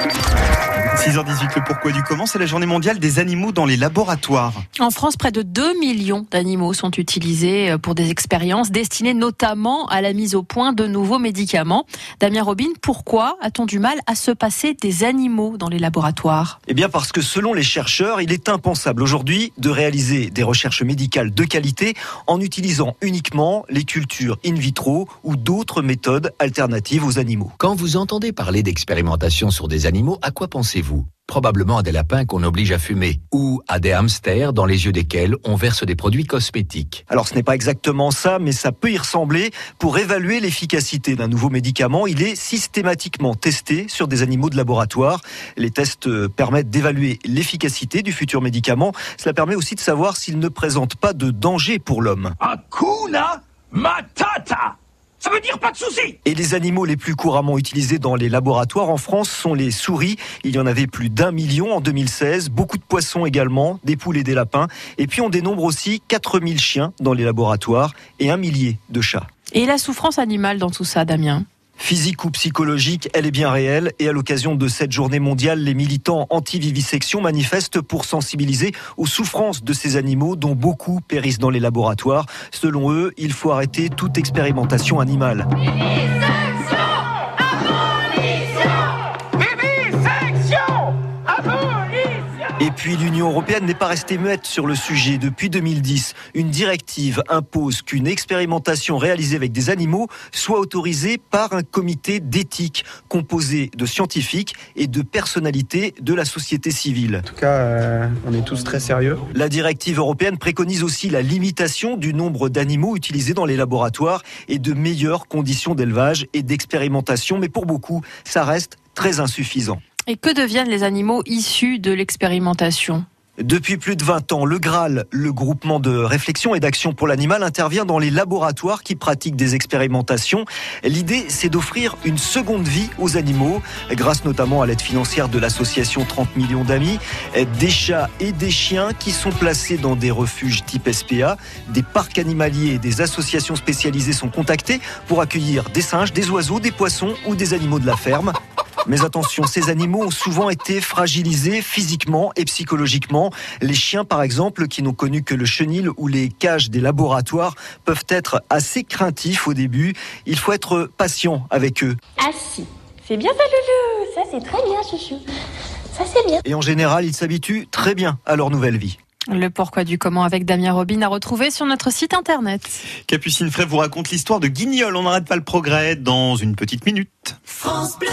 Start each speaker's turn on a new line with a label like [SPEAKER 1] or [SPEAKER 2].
[SPEAKER 1] Thank you. 6h18, le pourquoi du comment, c'est la journée mondiale des animaux dans les laboratoires.
[SPEAKER 2] En France, près de 2 millions d'animaux sont utilisés euh, pour des expériences destinées notamment à la mise au point de nouveaux médicaments. Damien Robin, pourquoi a-t-on du mal à se passer des animaux dans les laboratoires?
[SPEAKER 3] Eh bien parce que selon les chercheurs, il est impensable aujourd'hui de réaliser des recherches médicales de qualité en utilisant uniquement les cultures in vitro ou d'autres méthodes alternatives aux animaux.
[SPEAKER 4] Quand vous entendez parler d'expérimentation sur des animaux, à quoi pensez-vous? Probablement à des lapins qu'on oblige à fumer, ou à des hamsters dans les yeux desquels on verse des produits cosmétiques.
[SPEAKER 3] Alors ce n'est pas exactement ça, mais ça peut y ressembler. Pour évaluer l'efficacité d'un nouveau médicament, il est systématiquement testé sur des animaux de laboratoire. Les tests euh, permettent d'évaluer l'efficacité du futur médicament. Cela permet aussi de savoir s'il ne présente pas de danger pour l'homme.
[SPEAKER 5] Hakuna Matata ça veut dire pas de soucis
[SPEAKER 3] Et les animaux les plus couramment utilisés dans les laboratoires en France sont les souris. Il y en avait plus d'un million en 2016. Beaucoup de poissons également, des poules et des lapins. Et puis on dénombre aussi 4000 chiens dans les laboratoires et un millier de chats.
[SPEAKER 2] Et la souffrance animale dans tout ça, Damien?
[SPEAKER 3] Physique ou psychologique, elle est bien réelle et à l'occasion de cette journée mondiale, les militants anti-vivisection manifestent pour sensibiliser aux souffrances de ces animaux dont beaucoup périssent dans les laboratoires. Selon eux, il faut arrêter toute expérimentation animale. Et puis l'Union européenne n'est pas restée muette sur le sujet. Depuis 2010, une directive impose qu'une expérimentation réalisée avec des animaux soit autorisée par un comité d'éthique composé de scientifiques et de personnalités de la société civile.
[SPEAKER 6] En tout cas, euh, on est tous très sérieux.
[SPEAKER 3] La directive européenne préconise aussi la limitation du nombre d'animaux utilisés dans les laboratoires et de meilleures conditions d'élevage et d'expérimentation. Mais pour beaucoup, ça reste très insuffisant.
[SPEAKER 2] Et que deviennent les animaux issus de l'expérimentation?
[SPEAKER 3] Depuis plus de 20 ans, le Graal, le groupement de réflexion et d'action pour l'animal, intervient dans les laboratoires qui pratiquent des expérimentations. L'idée, c'est d'offrir une seconde vie aux animaux, grâce notamment à l'aide financière de l'association 30 millions d'amis, des chats et des chiens qui sont placés dans des refuges type SPA, des parcs animaliers et des associations spécialisées sont contactés pour accueillir des singes, des oiseaux, des poissons ou des animaux de la ferme. Mais attention, ces animaux ont souvent été fragilisés physiquement et psychologiquement. Les chiens, par exemple, qui n'ont connu que le chenil ou les cages des laboratoires, peuvent être assez craintifs au début. Il faut être patient avec eux.
[SPEAKER 7] Ah si, c'est bien ça, Loulou. Ça, c'est très bien, chouchou. Ça, c'est bien.
[SPEAKER 3] Et en général, ils s'habituent très bien à leur nouvelle vie.
[SPEAKER 2] Le pourquoi du comment avec Damien Robin à retrouver sur notre site internet.
[SPEAKER 1] Capucine Fray vous raconte l'histoire de Guignol. On n'arrête pas le progrès dans une petite minute. France Bleu.